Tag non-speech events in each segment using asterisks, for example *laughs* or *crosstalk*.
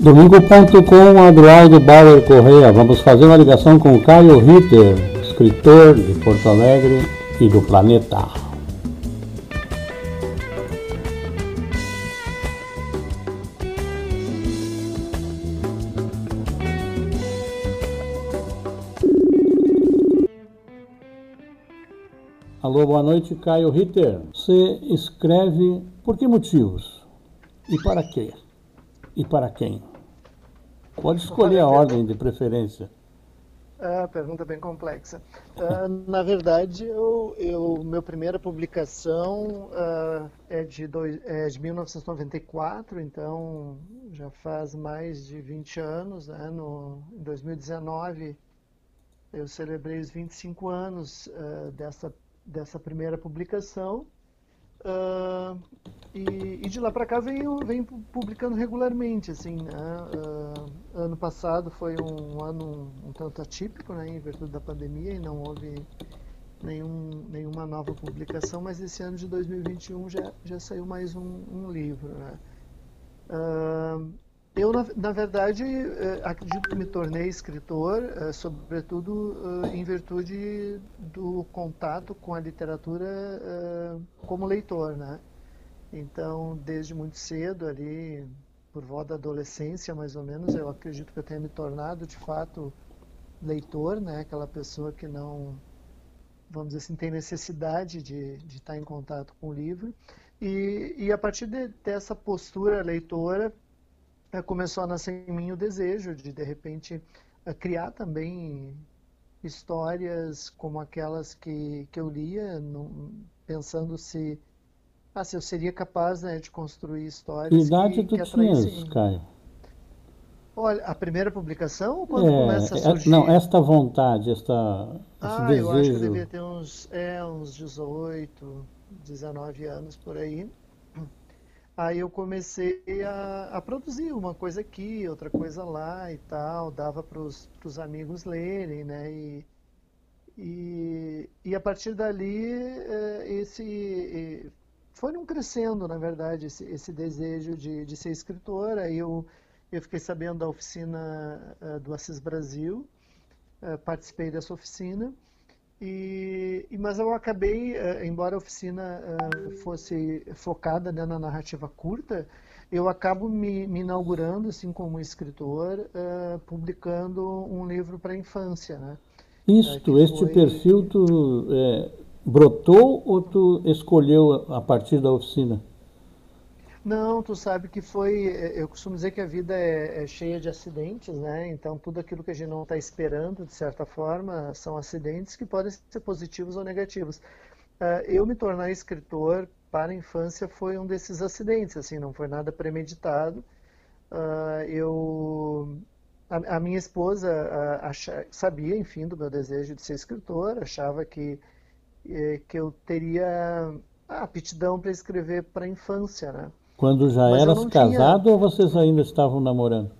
Domingo.com, Adroaldo Bauer Correia. Vamos fazer uma ligação com Caio Ritter, escritor de Porto Alegre e do planeta. Alô, boa noite, Caio Ritter. Você escreve por que motivos? E para quê? E para quem? Pode escolher a ordem de preferência. Ah, pergunta bem complexa. Uh, na verdade, eu, eu, meu primeira publicação uh, é, de dois, é de 1994, então já faz mais de 20 anos. Né? No, em 2019, eu celebrei os 25 anos uh, dessa, dessa primeira publicação. Uh, e, e, de lá para cá venho, venho publicando regularmente, assim, né? uh, ano passado foi um ano um, tanto atípico, né, em virtude da pandemia e não houve nenhum, nenhuma nova publicação, mas esse ano de 2021 já, já saiu mais um, um livro, né. Uh, eu, na, na, verdade, eh, acredito que me tornei escritor, eh, sobretudo eh, em virtude do contato com a literatura como leitor, né? Então, desde muito cedo, ali, por volta da adolescência, mais ou menos, eu acredito que eu tenha me tornado, de fato, leitor, né? Aquela pessoa que não, vamos dizer assim, tem necessidade de, de estar em contato com o livro. E, e a partir de, dessa postura leitora, começou a nascer em mim o desejo de, de repente, é, criar também histórias como aquelas que, que eu lia, pensando se, ah, se eu seria capaz né, de construir histórias que idade que, tu que tinhas, Caio? Olha, a primeira publicação ou quando é, começa a é, surgir? Não, esta vontade, esta, ah, desejo. eu acho que eu devia ter uns, é, uns 18, 19 anos por aí. Aí eu comecei a, a, produzir uma coisa aqui, outra coisa lá e tal, dava para os amigos lerem, né? E, e, e, a partir dali, é, esse não crescendo, na verdade, esse, esse desejo de, de ser escritor. Aí eu, eu fiquei sabendo da oficina é, do Assis Brasil, é, participei dessa oficina. E, mas eu acabei, eh, embora a oficina eh, fosse focada né, na narrativa curta, eu acabo me, me inaugurando assim como escritor, uh, publicando um livro para a infância, né? Isto, uh, este foi... perfil tu é, brotou ou tu escolheu a partir da oficina? Não, tu sabe que foi. É, eu costumo dizer que a vida é, é cheia de acidentes, né? Então, tudo aquilo que a gente não está esperando, de certa forma, são acidentes que podem ser positivos ou negativos. Uh, eu me tornar escritor para a infância foi um desses acidentes, assim, não foi nada premeditado. Uh, eu. A, a, minha esposa acha, sabia, enfim, do meu desejo de ser escritor, achava que, eh, que eu teria aptidão para escrever para a infância, né? Quando já Mas eras casado tinha... ou vocês ainda estavam namorando?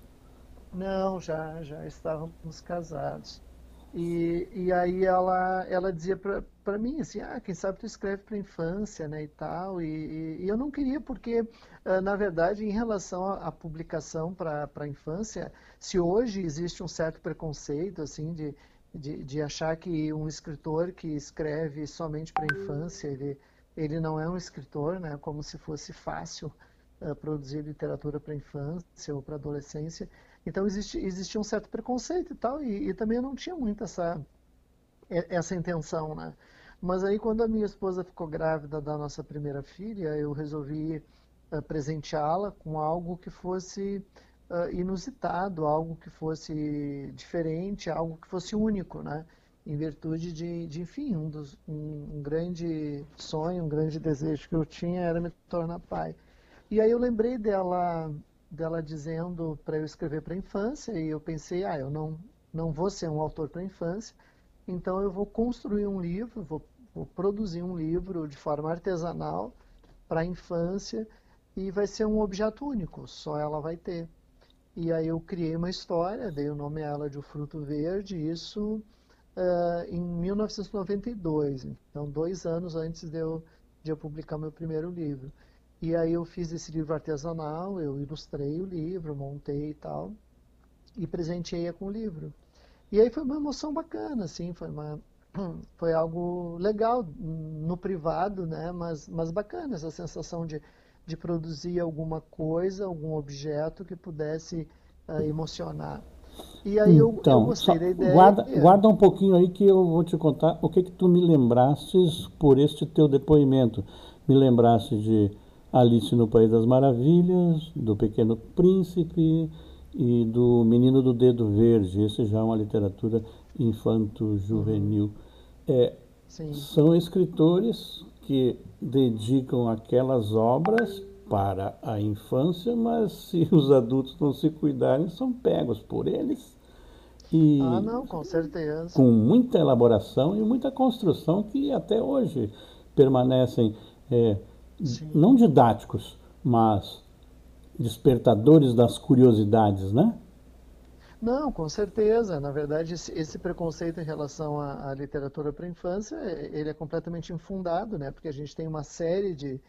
Não, já, já estávamos casados. E, e aí ela, ela dizia para mim assim, ah, quem sabe tu escreve para infância, né, e tal. E, e, e, eu não queria porque, uh, na verdade, em relação à, publicação para a infância, se hoje existe um certo preconceito, assim, de, de, de achar que um escritor que escreve somente para infância, ele, ele não é um escritor, né, como se fosse fácil uh, produzir literatura para infância ou para adolescência. Então existe, existia um certo preconceito e tal, e, e, também eu não tinha muito essa, essa intenção, né? Mas aí quando a minha esposa ficou grávida da nossa primeira filha, eu resolvi uh, presenteá-la com algo que fosse uh, inusitado, algo que fosse diferente, algo que fosse único, né? Em virtude de, de enfim, um, dos, um, um grande sonho, um grande desejo que eu tinha era me tornar pai. E aí eu lembrei dela, dela dizendo para eu escrever para a infância e eu pensei, ah, eu não, não vou ser um autor para infância, então eu vou construir um livro, vou, vou produzir um livro de forma artesanal para a infância e vai ser um objeto único, só ela vai ter. E aí eu criei uma história, dei o nome a ela de O Fruto Verde, isso uh, em 1992, então dois anos antes de eu, de eu publicar meu primeiro livro. E aí eu fiz esse livro artesanal, eu ilustrei o livro, montei e tal, e presenteei com o livro. E aí foi uma emoção bacana, assim, foi uma *clears throat* foi algo legal no privado, né? Mas, mas bacana essa sensação de, de produzir alguma coisa, algum objeto que pudesse uh, emocionar. E aí eu, então, eu gostei da ideia. Guarda, guarda um pouquinho aí que eu vou te contar o que que tu me lembrastes por este teu depoimento. Me lembraste de Alice no País das Maravilhas, do Pequeno Príncipe e do Menino do Dedo Verde. Esse já é uma literatura infanto-juvenil. É, são escritores que dedicam aquelas obras para a infância, mas se os adultos não se cuidarem, são pegos por eles. E ah, não, com certeza. Com muita elaboração e muita construção que até hoje permanecem é, não didáticos, mas despertadores das curiosidades, né? Não, com certeza. Na verdade, esse, preconceito em relação à, à literatura para a infância, ele é completamente infundado, né? Porque a gente tem uma série de,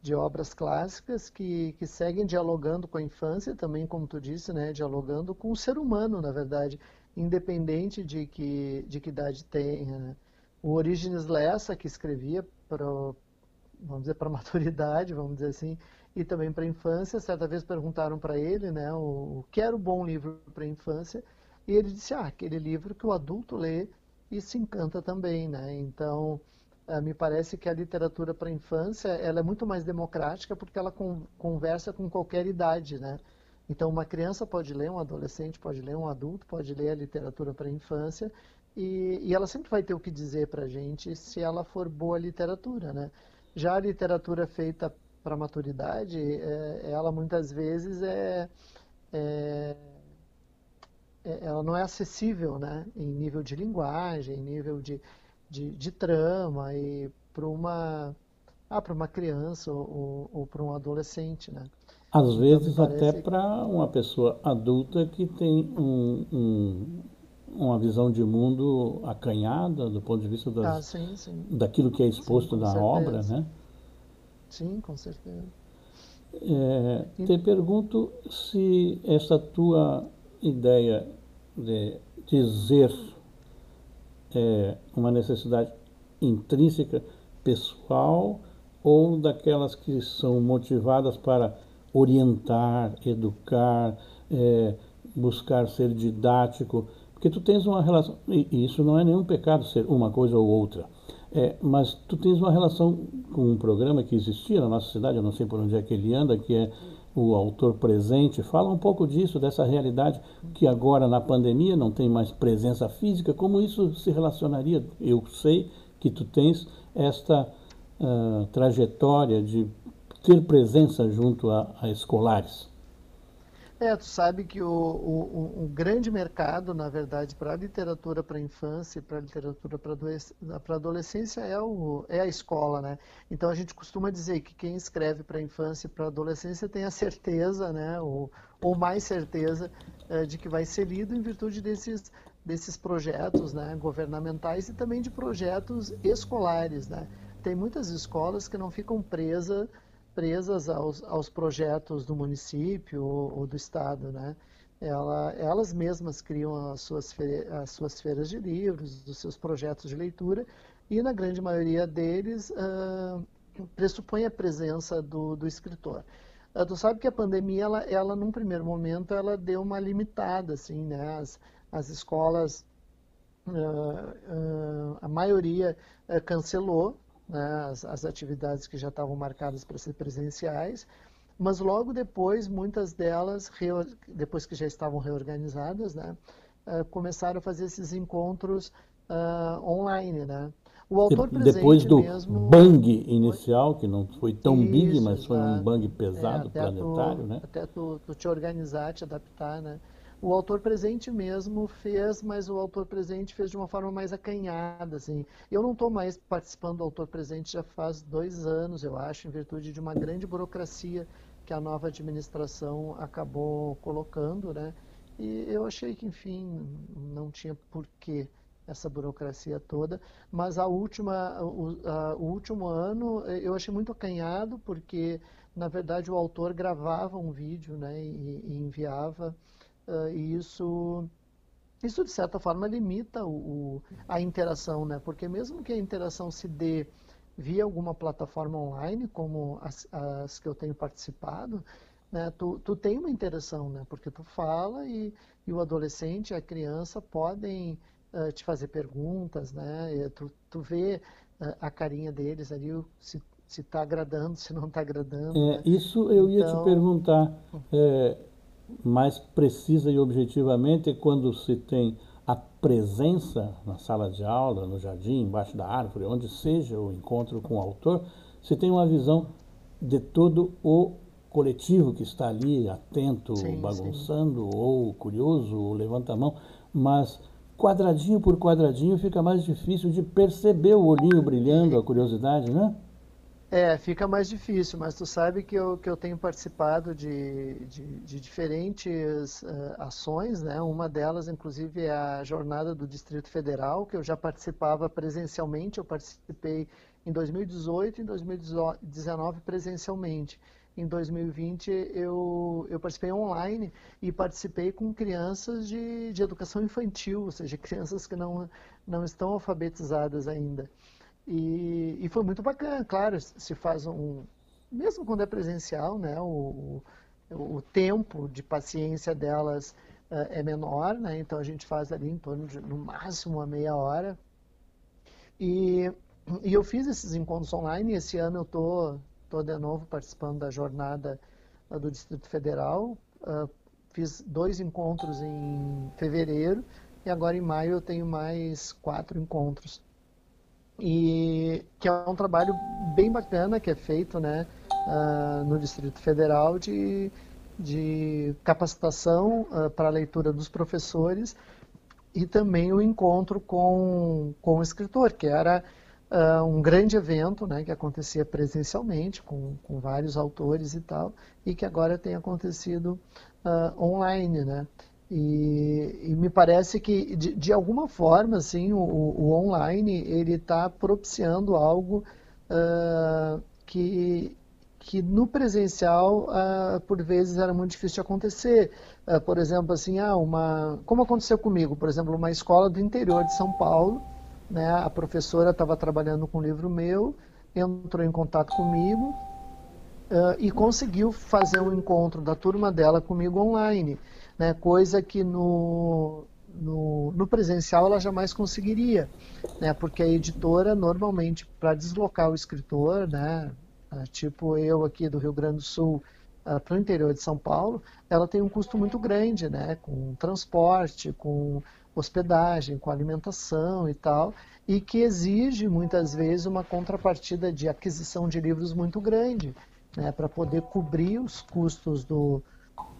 de obras clássicas que, que seguem dialogando com a infância, também, como tu disse, né? Dialogando com o ser humano, na verdade, independente de que, de que idade tenha. Né? O Orígenes Lessa, que escrevia para vamos dizer, para *laughs* maturidade, vamos dizer assim, e também para a infância. Certa vez perguntaram para ele né, o, o que era o bom livro para a infância, e ele disse, ah, aquele livro que o adulto lê e se encanta também. Né? Então, eh, me parece que a literatura para a infância ela é muito mais democrática porque ela con conversa com qualquer idade. Né? Então, uma criança pode ler, um adolescente pode ler, um adulto pode ler a literatura para a infância, e, e, ela sempre vai ter o que dizer para a gente se ela for boa literatura, né? Já a literatura feita para maturidade, é, ela muitas vezes é, é, é, ela não é acessível, né? Em nível de linguagem, em nível de, de, de trama e para uma ah, para uma criança ou, ou, para um adolescente, né? Às então, vezes até para uma pessoa adulta que tem um, um, uma visão de mundo acanhada do ponto de vista das, ah, sim, sim. daquilo que é exposto sim, na certeza. obra, né? Sim, com certeza. É, te pergunto se essa tua ideia de dizer é uma necessidade intrínseca, pessoal, ou daquelas que são motivadas para orientar, educar, é, buscar ser didático, porque tu tens uma relação, e isso não é nenhum pecado ser uma coisa ou outra, é, mas tu tens uma relação com um programa que existia na nossa cidade, eu não sei por onde é que ele anda, que é o autor presente. Fala um pouco disso, dessa realidade que agora na pandemia não tem mais presença física, como isso se relacionaria? Eu sei que tu tens esta uh, trajetória de ter presença junto a, a escolares. É, tu sabe que o, o, o grande mercado, na verdade, para a literatura para a infância e para a literatura para a adolescência é, o, é a escola, né? Então a gente costuma dizer que quem escreve para a infância e para a adolescência tem a certeza, né, ou, ou mais certeza é, de que vai ser lido em virtude desses, desses projetos né, governamentais e também de projetos escolares, né? Tem muitas escolas que não ficam presas presas aos, aos projetos do município ou, ou do estado, né? Ela, elas mesmas criam as suas, as suas feiras de livros, os seus projetos de leitura, e na grande maioria deles uh, pressupõe a presença do, do escritor. Uh, tu sabe que a pandemia, ela, ela, num primeiro momento, ela deu uma limitada, assim, né? As, as escolas, uh, a maioria cancelou né, as, as atividades que já estavam marcadas para ser presenciais, mas logo depois, muitas delas, depois que já estavam reorganizadas, né, uh, começaram a fazer esses encontros uh, online, né? O autor presente Depois do mesmo, bang inicial, que não foi tão isso, big, mas foi um bang pesado, é, planetário, tu, né? Até tu, tu, te organizar, te adaptar, né? O autor presente mesmo fez, mas o autor presente fez de uma forma mais acanhada, assim. Eu não estou mais participando do autor presente já faz dois anos, eu acho, em virtude de uma grande burocracia que a nova administração acabou colocando, né? E eu achei que, enfim, não tinha porquê essa burocracia toda. Mas a última, o, a, o último ano eu achei muito acanhado, porque na verdade o autor gravava um vídeo né, e, e enviava, uh, e isso, isso de certa forma limita o, o, a interação, né? porque mesmo que a interação se dê via alguma plataforma online, como as, as que eu tenho participado, né, tu, tu tem uma interação, né, porque tu fala e, e o adolescente, a criança podem uh, te fazer perguntas, né, tu, tu vê uh, a carinha deles ali, se se está agradando, se não está agradando. É, né? Isso eu ia então... te perguntar é, mais precisa e objetivamente quando se tem a presença na sala de aula, no jardim, embaixo da árvore, onde seja o encontro com o autor, se tem uma visão de todo o coletivo que está ali, atento, sim, bagunçando, sim. ou curioso, ou levanta a mão, mas quadradinho por quadradinho fica mais difícil de perceber o olhinho brilhando, a curiosidade, né? É, fica mais difícil, mas tu sabe que eu, que eu tenho participado de, de, de diferentes uh, ações, né? Uma delas, inclusive, é a jornada do Distrito Federal, que eu já participava presencialmente, eu participei em 2018 e em 2019 presencialmente. Em 2020 eu, eu participei online e participei com crianças de, de educação infantil, ou seja, *laughs* crianças que não, não estão alfabetizadas ainda. E, e foi muito bacana, claro, se faz um. Mesmo quando é presencial, né, o, o, o tempo de paciência delas uh, é menor, né, então a gente faz ali em torno de, no máximo, uma meia hora. E, e eu fiz esses encontros online, e esse ano eu estou tô, tô de novo participando da jornada uh, do Distrito Federal. Uh, fiz dois encontros em fevereiro, e agora em maio eu tenho mais quatro encontros e que é um trabalho bem bacana que é feito né, uh, no Distrito Federal de, de capacitação uh, para a leitura dos professores e também o encontro com, com o escritor, que era uh, um grande evento né, que acontecia presencialmente com, com vários autores e tal, e que agora tem acontecido online. Né? E, e, me parece que, de, de alguma forma, assim, o, o online ele está propiciando algo uh, que, que no presencial, uh, por vezes, era muito difícil de acontecer. Uh, por exemplo, assim, ah, uma, como aconteceu comigo, por exemplo, uma escola do interior de São Paulo, né, a professora estava trabalhando com um livro meu, entrou em contato comigo e conseguiu fazer um encontro da turma dela comigo online né, coisa que no, no, no, presencial ela jamais conseguiria, né, porque a editora normalmente para deslocar o escritor, né, ah, tipo eu aqui do Rio Grande do Sul uh, para o interior de São Paulo, ela tem um custo muito grande, né, com transporte, com hospedagem, com alimentação e tal, e que exige muitas vezes uma contrapartida de aquisição de livros muito grande, né, para poder cobrir os custos do,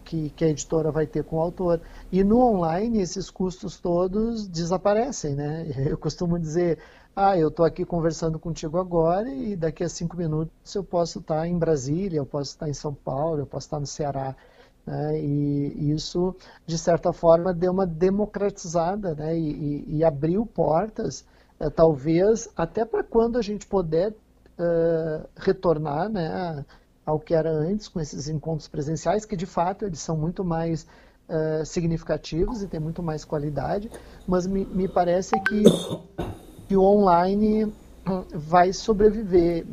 que, que, a editora vai ter com o autor. E no online, esses custos todos desaparecem, né? *laughs* Eu costumo dizer, ah, eu estou aqui conversando contigo agora e daqui a cinco minutos eu posso estar em Brasília, eu posso estar em São Paulo, eu posso estar no Ceará. Né? E isso, de certa forma, deu uma democratizada né? e, e, e abriu portas, eh, talvez até para quando a gente puder uh, retornar né? Ao que era antes com esses encontros presenciais, que de fato eles são muito mais uh, significativos e têm muito mais qualidade, mas me, me parece que, que o online vai sobreviver,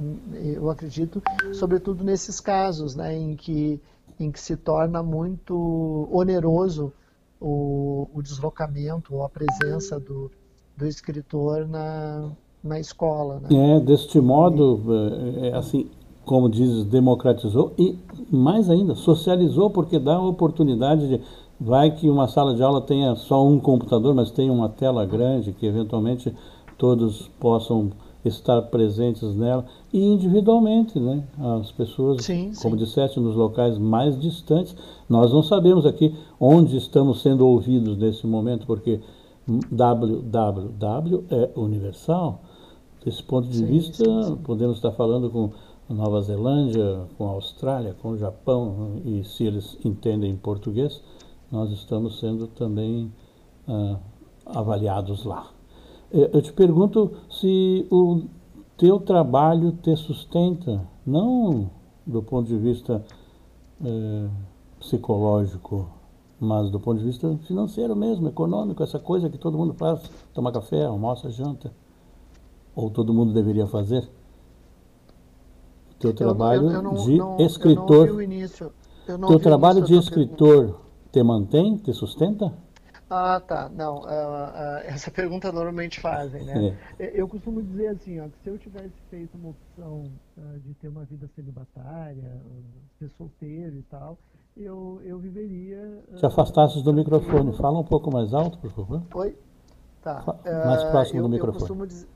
eu acredito, sobretudo nesses casos né, em, que, em que se torna muito oneroso o, o deslocamento ou a presença do, do escritor na, na escola. Né? É, deste modo, é, é assim, como dizes, democratizou e, mais ainda, socializou, porque dá a oportunidade de. Vai que uma sala de aula tenha só um computador, mas tenha uma tela grande, que eventualmente todos possam estar presentes nela, e individualmente, né? As pessoas, sim, como sim. disseste, nos locais mais distantes. Nós não sabemos aqui onde estamos sendo ouvidos nesse momento, porque www é universal. Desse ponto de sim, vista, podemos estar falando com Nova Zelândia, com a Austrália, com o Japão, e se eles entendem português, nós estamos sendo também uh, avaliados lá. É, eu te pergunto se o teu trabalho te sustenta, não do ponto de vista é, psicológico, mas do ponto de vista financeiro mesmo, econômico, essa coisa que todo mundo faz, tomar café, almoça, janta, ou todo mundo deveria fazer. Teu trabalho eu, eu, eu não, de não, escritor, teu trabalho de escritor pergunta. te mantém, te sustenta? Ah, tá. Não, uh, uh, essa *laughs* pergunta normalmente fazem, né? É. Eu costumo dizer assim, ó, que se eu tivesse feito uma opção uh, de ter uma vida celibatária, ser solteiro e tal, eu, eu viveria... Te afastasse do microfone. Fala um pouco mais alto, por favor. Oi? Tá. mais próximo eu, do microfone. Eu costumo, dizer,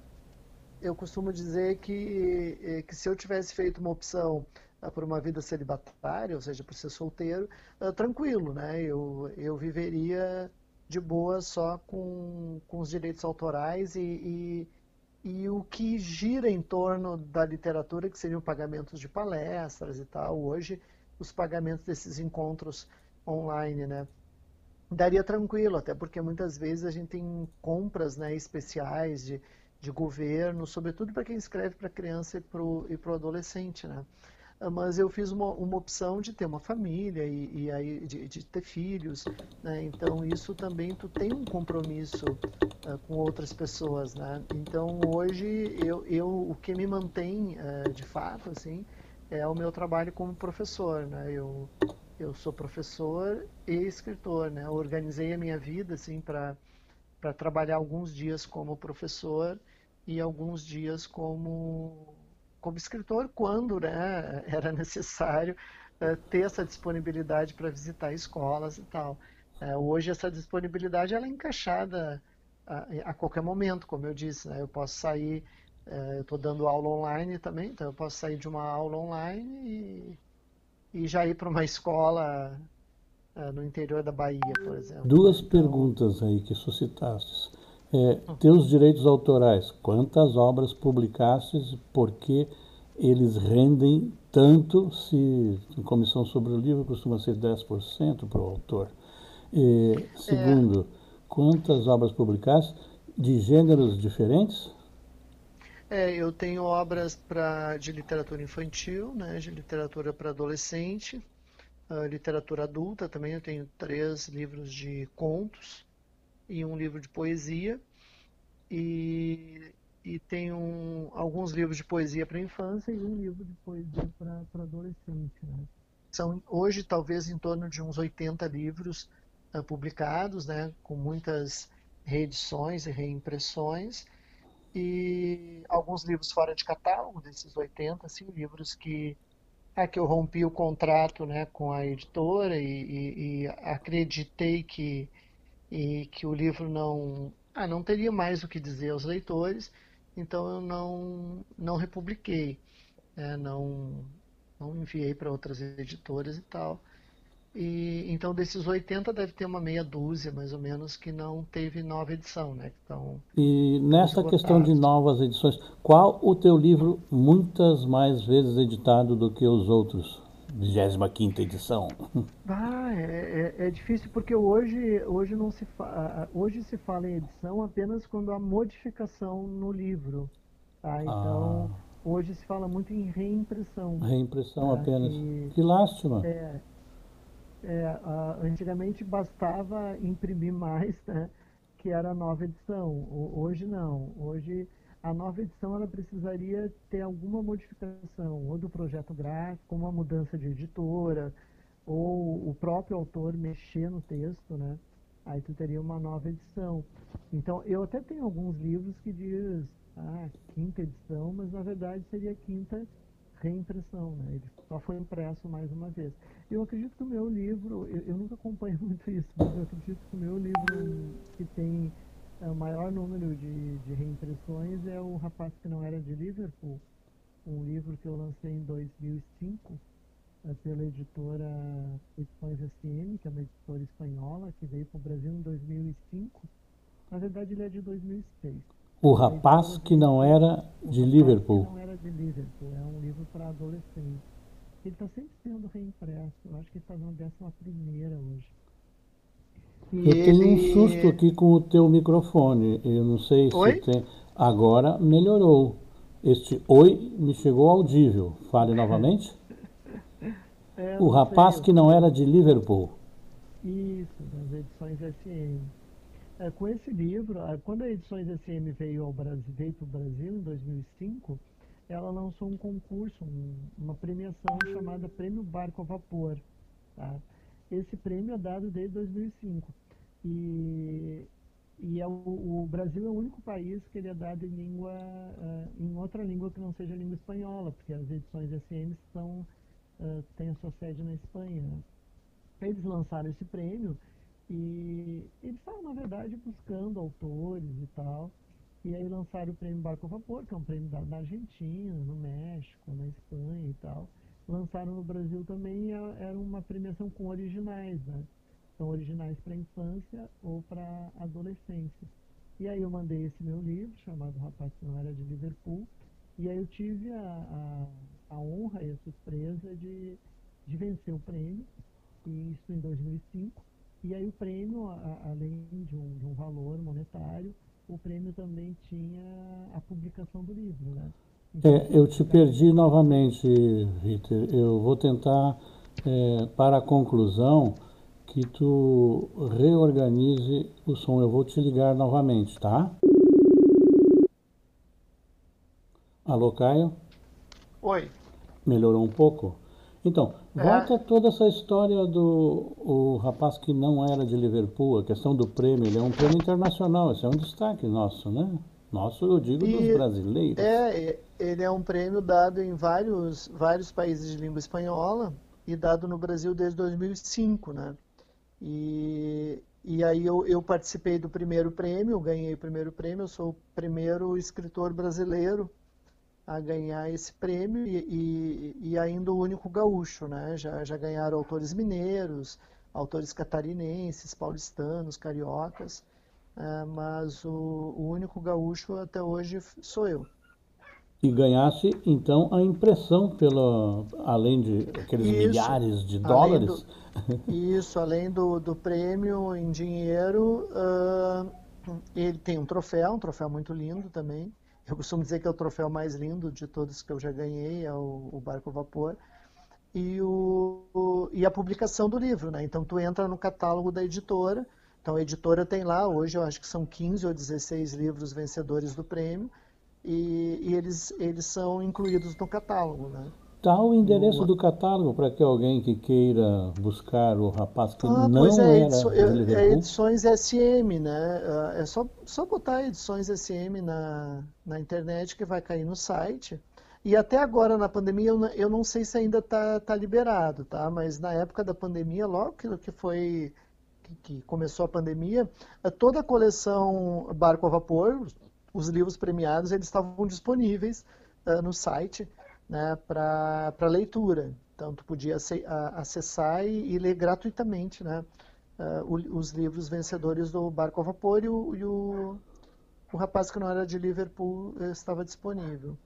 eu costumo dizer que, eh, que se eu tivesse feito uma opção por uma vida celibatária, ou seja, por ser solteiro, tranquilo, né? Eu, eu viveria de boa só com, com os direitos autorais e, e, e, o que gira em torno da literatura, que seriam pagamentos de palestras e tal, hoje os pagamentos desses encontros online, né? Daria tranquilo, até porque muitas vezes a gente tem compras né, especiais de, de governo, sobretudo para quem escreve para criança e para o adolescente, né? Ah, mas eu fiz uma, uma opção de ter uma família e, e aí de, de, ter filhos, né? Então isso também tu tem um compromisso uh, com outras pessoas, né? Então hoje eu, eu o que me mantém uh, de fato assim é o meu trabalho como professor, né? Eu eu sou professor e escritor, né? Organizei a minha vida assim para para trabalhar alguns dias como professor e alguns dias como como escritor quando né, *laughs* era necessário uh, ter essa disponibilidade para visitar escolas e tal. Uh, hoje essa disponibilidade ela é encaixada a, a qualquer momento, como eu disse, né, eu posso sair, uh, eu estou dando aula online também, então eu posso sair de uma aula online e, e já ir para uma *laughs* escola no interior da Bahia, por exemplo. Duas então, perguntas aí que suscitaste. É, teus direitos autorais, quantas obras publicastes, por que eles rendem tanto se em comissão sobre o livro costuma ser 10% para o autor. E, segundo, é. quantas obras publicaste de gêneros diferentes? É, eu tenho obras pra, de literatura infantil, né, de literatura para adolescente, literatura adulta também. Eu tenho três livros de contos e um livro de poesia. E, e tem um, alguns livros de poesia para infância e um livro de poesia para adolescente. Né? São hoje talvez em torno de uns 80 livros uh, publicados, né, com muitas reedições e reimpressões e alguns livros fora de catálogo desses 80, assim, livros que é que eu rompi o contrato né, com a editora e, e, e acreditei que, e, que o livro não ah, não teria mais o que dizer aos leitores, então eu não, não republiquei, né? não, não enviei para outras editoras e tal. E, então, desses 80, deve ter uma meia dúzia, mais ou menos, que não teve nova edição. Né? Então, e nessa questão de novas edições, qual o teu livro muitas mais vezes editado do que os outros? 25 edição? *laughs* Ah, é, é, é, difícil porque hoje, hoje, não se fa... hoje se fala em edição apenas quando há modificação no livro. Tá? Então, ah. hoje se fala muito em reimpressão. Reimpressão tá? apenas. que lástima. É, é, antigamente bastava imprimir mais, né? que era a nova edição. Hoje não. Hoje a nova edição ela precisaria ter alguma modificação, ou do projeto gráfico, uma mudança de editora, ou o próprio autor mexer no texto, né? Aí tu teria uma nova edição. Então, eu até tenho alguns livros que diz, ah, quinta edição, mas na verdade seria quinta reimpressão, né? Ele só foi impresso mais uma vez. Eu acredito que o meu livro, eu, eu nunca acompanho *laughs* muito isso, mas eu acredito que o meu livro que tem o maior número de, de reimpressões é o Rapaz que Não Era de Liverpool, um livro que eu lancei em 2005 é, pela editora Edições SM, que é uma editora espanhola, que veio para o Brasil em 2005. Na verdade, ele é de 2006. O Rapaz que Não Era de Liverpool. não era de Liverpool, é um livro para adolescentes. Ele está sempre sendo reimpresso, eu acho que ele está na décima primeira hoje. Eu ele... tenho um susto aqui com o teu microfone. Eu não sei Oi? se tem. Agora melhorou. Este oi me chegou audível. Fale novamente. *laughs* É, o rapaz sei. que não era de Liverpool. Isso, das edições SM. É, com esse livro, quando a Edições SM veio para o Brasil em 2005, ela lançou um concurso, um, uma premiação chamada Prêmio Barco a Vapor. Tá? Esse prêmio é dado desde 2005. E, e é o, o, Brasil é o único país que ele é dado em língua, uh, em outra língua que não seja a língua espanhola, porque as edições SM são, uh, têm a sua sede na Espanha. Eles lançaram esse prêmio e eles estavam, na verdade, buscando autores e tal. E aí lançaram o prêmio Barco a Vapor, que é um prêmio da, da Argentina, no México, na Espanha e tal. Lançaram no Brasil também e era uma premiação com originais, né? São originais para infância ou para adolescência. E aí eu mandei esse meu livro, chamado Rapaz que não era de Liverpool, e aí eu tive a, a, a honra e a surpresa de, de vencer o prêmio, e isso em 2005. E aí o prêmio, a, além de um, de um valor monetário, o prêmio também tinha a publicação do livro, né? Então, é, eu te perdi novamente, Ritter. Eu vou tentar, é, para a conclusão, que tu reorganize o som. Eu vou te ligar novamente, tá? Alô, Caio? Oi. Melhorou um pouco? Então, é. volta toda essa história do o rapaz que não era de Liverpool, a questão do prêmio, ele é um prêmio internacional, esse é um destaque nosso, né? Nosso, eu digo, e dos brasileiros. É, ele é um prêmio dado em vários, vários países de língua espanhola e dado no Brasil desde 2005, né? E, e aí eu, eu participei do primeiro prêmio, ganhei o primeiro prêmio, eu sou o primeiro escritor brasileiro a ganhar esse prêmio e, e, e, ainda o único gaúcho, né? Já, já ganharam autores mineiros, autores catarinenses, paulistanos, cariocas, é, mas o, o único gaúcho até hoje sou eu e ganhasse então a impressão pela além de aqueles isso, milhares de dólares do, isso além do, do prêmio em dinheiro uh, ele tem um troféu um troféu muito lindo também eu costumo dizer que é o troféu mais lindo de todos que eu já ganhei é o, o barco vapor e o, o, e a publicação do livro né então tu entra no catálogo da editora então a editora tem lá hoje eu acho que são 15 ou 16 livros vencedores do prêmio e, e eles, eles são incluídos no catálogo. Né? Dá o endereço do catálogo para que alguém que queira buscar o rapaz que ah, não pois é, era é, edições SM, né? Ah, é só, só botar edições SM na, na internet que vai cair no site. E até agora na pandemia eu não, eu não sei se ainda está tá liberado, tá? Mas na época da pandemia, logo que, que foi que, que começou a pandemia, toda a coleção Barco a Vapor, os livros premiados eles estavam disponíveis uh, no site né, para leitura. Então, tu podia acessar e, e ler gratuitamente né, uh, os livros vencedores do Barco a Vapor e, o, e o, o rapaz que não era de Liverpool estava disponível.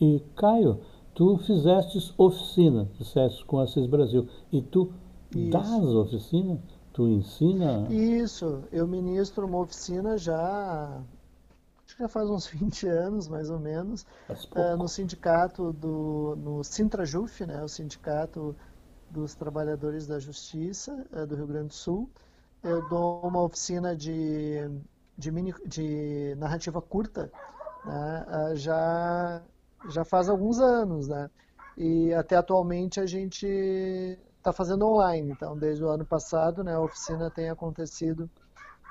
E, Caio, tu fizeste oficina, fizeste com a CIS Brasil, e tu Isso. das oficina? Tu ensina? Isso, eu ministro uma oficina já já faz uns *laughs* 20 anos, mais ou menos, uh, no sindicato do no Sintrajuf, né, o sindicato dos trabalhadores da justiça uh, do Rio Grande do Sul. Eu dou uma oficina de, de, mini, de narrativa curta né, uh, já, já faz alguns anos, né? E até atualmente a gente está fazendo online. Então, desde o ano passado, né, a oficina tem acontecido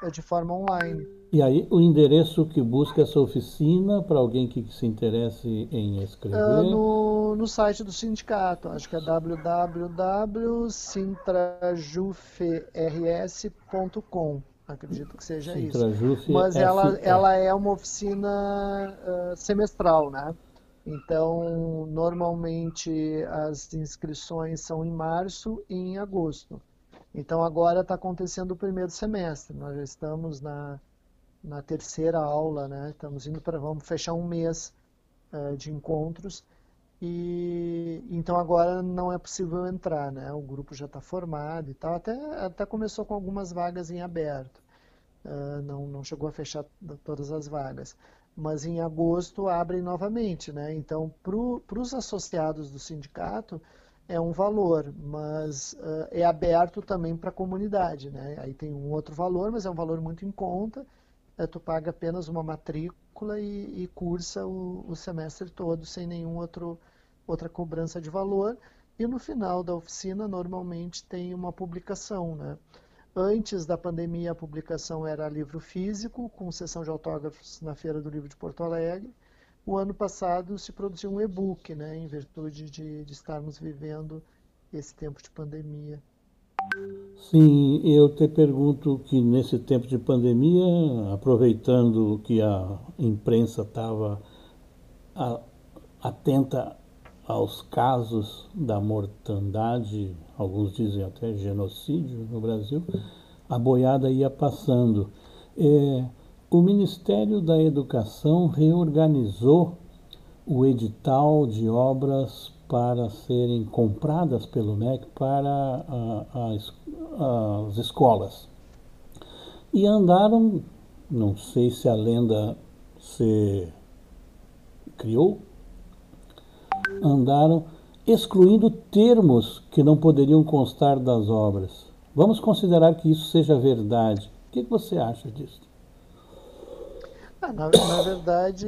é de forma online. E aí o endereço que busca essa oficina para alguém que se interesse em escrever? Uh, no, no site do sindicato, acho que é www.sintrajufrs.com. Acredito que seja Sintrajuf isso. Mas ela, ela é uma oficina uh, semestral, né? Então, normalmente as inscrições são em março e em agosto. Então agora está acontecendo o primeiro semestre, nós já estamos na, na terceira aula, né? Estamos indo para, vamos fechar um mês uh, de encontros e então agora não é possível entrar, né? O grupo já está formado e tal. Até, até começou com algumas vagas em aberto. Uh, não, não chegou a fechar todas as vagas. Mas em agosto abrem novamente, né? Então, para os associados do sindicato é um valor, mas uh, é aberto também para a comunidade, né? Aí tem um outro valor, mas é um valor muito em conta. Uh, tu paga apenas uma matrícula e, e cursa o, o semestre todo sem nenhum outro outra cobrança de valor, e no final da oficina normalmente tem uma publicação. Né? Antes da pandemia, a publicação era livro físico, com sessão de autógrafos na Feira do Livro de Porto Alegre. O ano passado se produziu um e-book, né, em virtude de, de estarmos vivendo esse tempo de pandemia. Sim, eu te pergunto que nesse tempo de pandemia, aproveitando que a imprensa estava atenta aos casos da mortandade, alguns dizem até genocídio no Brasil, a boiada ia passando. É, o Ministério da Educação reorganizou o edital de obras para serem compradas pelo MEC para a, a, as escolas. E andaram, não sei se a lenda se criou, andaram excluindo termos que não poderiam constar das obras. Vamos considerar que isso seja verdade. O que você acha disso? Na, na, verdade,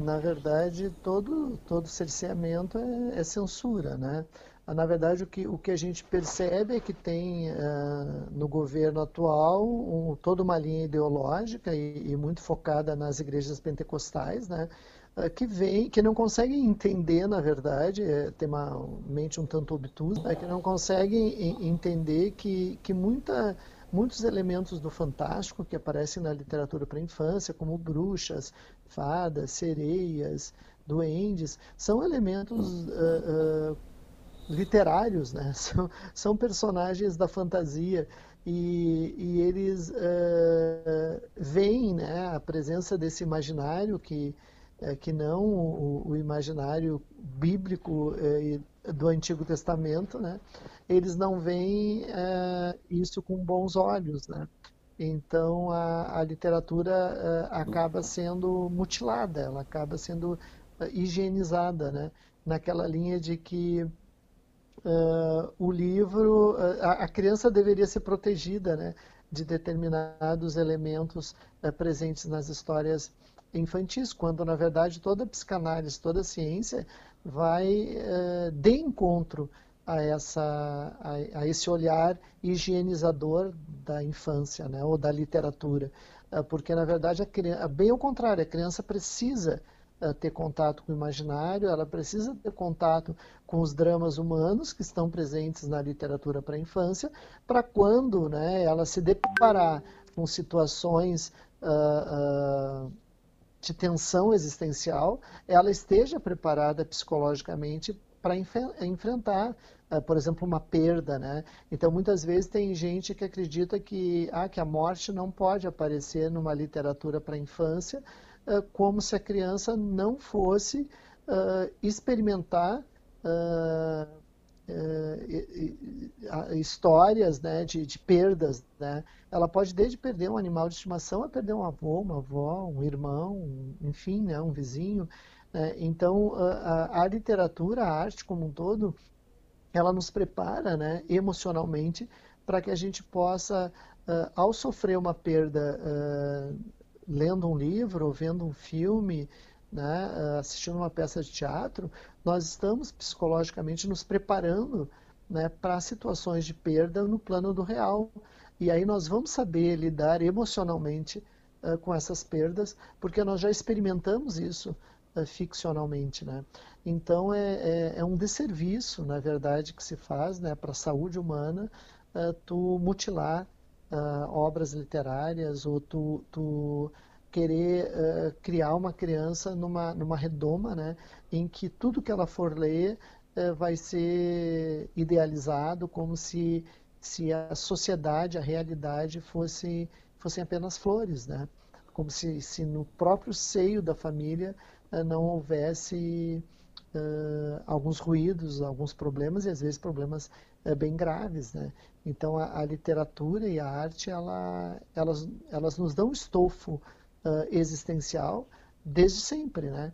na verdade, todo, todo cerceamento é, é, censura, né? Na verdade, o que, o que a gente percebe é que tem uh, no governo atual um, toda uma linha ideológica e, e muito focada nas igrejas pentecostais, né? É, que vem, que não conseguem entender, na verdade, é, tem uma mente um tanto obtusa, é, que não conseguem entender que, que muita, muitos elementos do fantástico que aparecem na literatura para a infância, como bruxas, fadas, sereias, duendes, são elementos uh, uh, literários, né? *laughs* são, são personagens da fantasia e, e eles uh, veem né, a presença desse imaginário que é, que não o, o imaginário bíblico é, do Antigo Testamento, né? eles não veem é, isso com bons olhos. Né? Então a, a literatura é, acaba sendo mutilada, ela acaba sendo é, higienizada, né? naquela linha de que uh, o livro, a, a, criança deveria ser protegida né? de determinados elementos presentes nas histórias infantis, quando na verdade toda a psicanálise, toda a ciência vai eh, de encontro a, essa, a, a, esse olhar higienizador da infância, né, ou da literatura, eh, porque na verdade a criança, bem ao contrário, a criança precisa eh, ter contato com o imaginário, ela precisa ter contato com os dramas humanos que estão presentes na literatura para a infância, para quando né, ela se deparar com situações uh, uh, de tensão existencial, ela esteja preparada psicologicamente para enfrentar, uh, por exemplo, uma perda, né? Então, muitas vezes tem gente que acredita que, ah, que a morte não pode aparecer numa literatura para a infância, uh, como se a criança não fosse uh, experimentar uh, histórias né, de, de, perdas. Né? Ela pode desde perder um animal de estimação a perder um avô, uma avó, um irmão, um, enfim, né, um vizinho. Né? Então, a, a, literatura, a arte como um todo, ela nos prepara né, emocionalmente para que a gente possa, uh, ao sofrer uma perda, uh, lendo um livro ou vendo um filme, né, assistindo uma peça de teatro, nós estamos psicologicamente nos preparando né, para situações de perda no plano do real. E aí nós vamos saber lidar emocionalmente uh, com essas perdas, porque nós já experimentamos isso uh, ficcionalmente. Né? Então é, é, é, um desserviço, na verdade, que se faz né, para a saúde humana uh, tu mutilar obras literárias ou tu, tu querer uh, criar uma criança numa, numa redoma, né, em que tudo que ela for ler uh, vai ser idealizado como se, se a sociedade, a realidade fosse, fossem apenas flores, né, como se, se no próprio seio da família uh, não houvesse alguns ruídos, alguns problemas e às vezes problemas bem graves, né? Então a, a, literatura e a arte ela, elas, elas nos dão estofo uh, existencial desde sempre, né?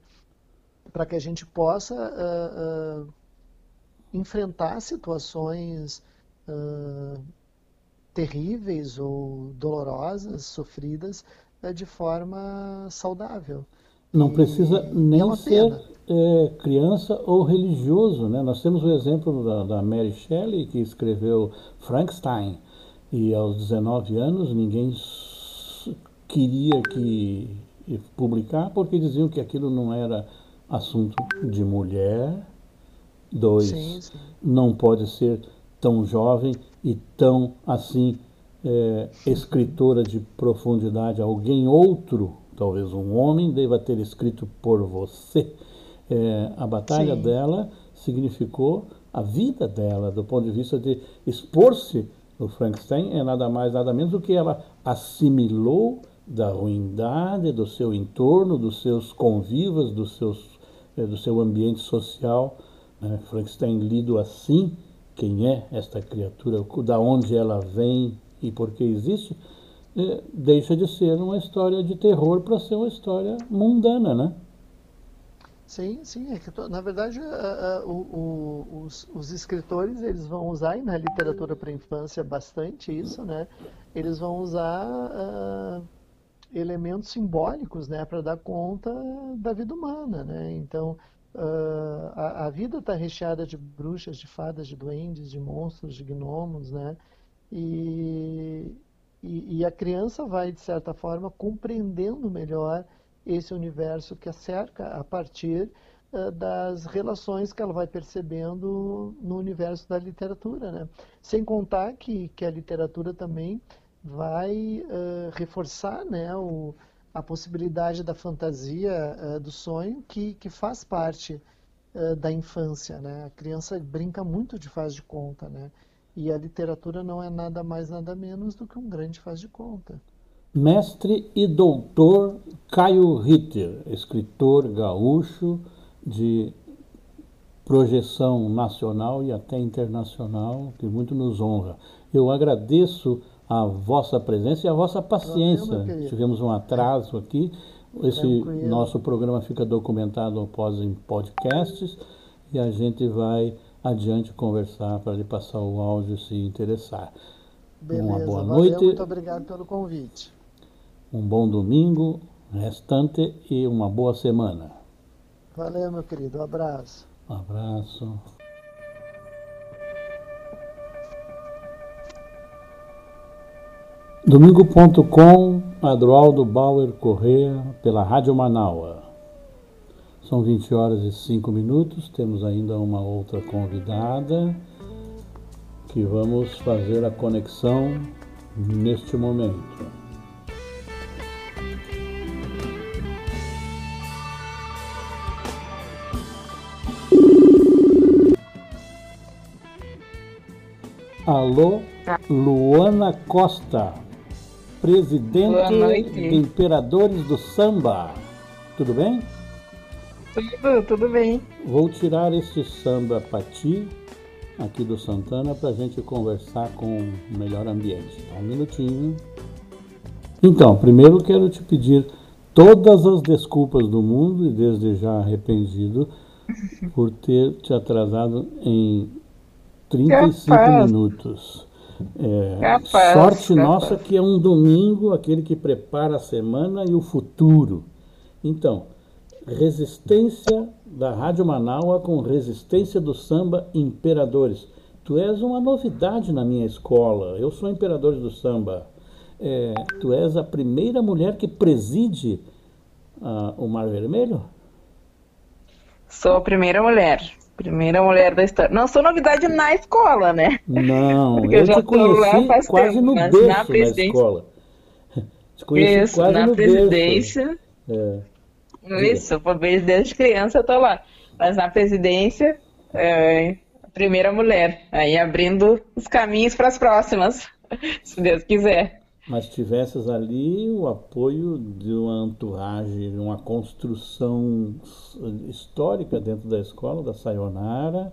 Para que a gente possa enfrentar situações terríveis ou dolorosas, sofridas de forma saudável. Não precisa é nem é ser é, criança ou religioso. Né? Nós temos o exemplo da, da, Mary Shelley, que escreveu Frankenstein, e aos 19 anos ninguém queria que publicar porque diziam que aquilo não era assunto de mulher. Dois, sim, sim. não pode ser tão jovem e tão assim é, escritora de profundidade. Alguém outro talvez um homem deva ter escrito por você. É, a batalha Sim. dela significou a vida dela, do ponto de vista de expor-se no Frankenstein, é nada mais, nada menos do que ela assimilou da ruindade do seu entorno, dos seus convivas, dos seus, é, do seu ambiente social. Né? Frankenstein lido assim, quem é esta criatura, da onde ela vem e por que existe, é, deixa de ser uma história de terror para ser uma história mundana, né? Sim, sim. É que, na verdade, os, os, escritores eles vão usar, e na literatura para infância bastante isso, né? Eles vão usar ah, elementos simbólicos, né, para dar conta da vida humana, né? Então, ah, a, a, vida está recheada de bruxas, de fadas, de duendes, de monstros, de gnomos, né? E, e, e, a criança vai, de certa forma, compreendendo melhor esse universo que a cerca a partir uh, das relações que ela vai percebendo no universo da literatura. Né? Sem contar que, que a literatura também vai uh, reforçar né, o, a possibilidade da fantasia, uh, do sonho, que, que faz parte da infância. Né? A criança brinca muito de faz de conta. Né? E a literatura não é nada mais, nada menos do que um grande faz de conta. Mestre e doutor Caio Ritter, escritor gaúcho de projeção nacional e até internacional, que muito nos honra. Eu agradeço a vossa presença e a vossa paciência. Valeu, Tivemos um atraso aqui. Esse Tranquilo. nosso programa fica documentado após em podcasts e a gente vai adiante conversar para lhe passar o áudio se interessar. Beleza, uma boa valeu, noite. Muito obrigado pelo convite. Um bom domingo restante e uma boa semana. Valeu, meu querido. Um abraço. Um abraço. Domingo.com, Adroaldo Bauer Corrêa, pela Rádio Manaua. São 20 horas e 5 minutos, temos ainda uma outra convidada que vamos fazer a conexão neste momento. Alô, Luana Costa, presidente de Imperadores do Samba. Tudo bem? Tudo, tudo bem. Vou tirar este samba para ti, aqui do Santana, para a gente conversar com o melhor ambiente. Tá? Um minutinho. Então, primeiro quero te pedir todas as desculpas do mundo, e desde já arrependido, *laughs* por ter te atrasado em 35 capaz. minutos. É, capaz, sorte capaz. nossa que é um domingo, aquele que prepara a semana e o futuro. Então, Resistência da Rádio Manaua com Resistência do Samba Imperadores. Tu és uma novidade na minha escola. Eu sou Imperadores do Samba. É, tu és a primeira mulher que preside uh, o Mar Vermelho? Sou a primeira mulher. Primeira mulher da história. Não sou novidade na escola, né? Não, Porque eu, eu te conheci quase tempo, no berço na, presidência... na escola. Te conheci Isso, quase na no presidência. Berço. É. Isso, desde criança eu tô lá. Mas na presidência, é, primeira mulher. Aí abrindo os caminhos para as próximas, *laughs* se Deus quiser. Mas tivesses ali o apoio de uma entourage, uma construção histórica dentro da escola, da Sayonara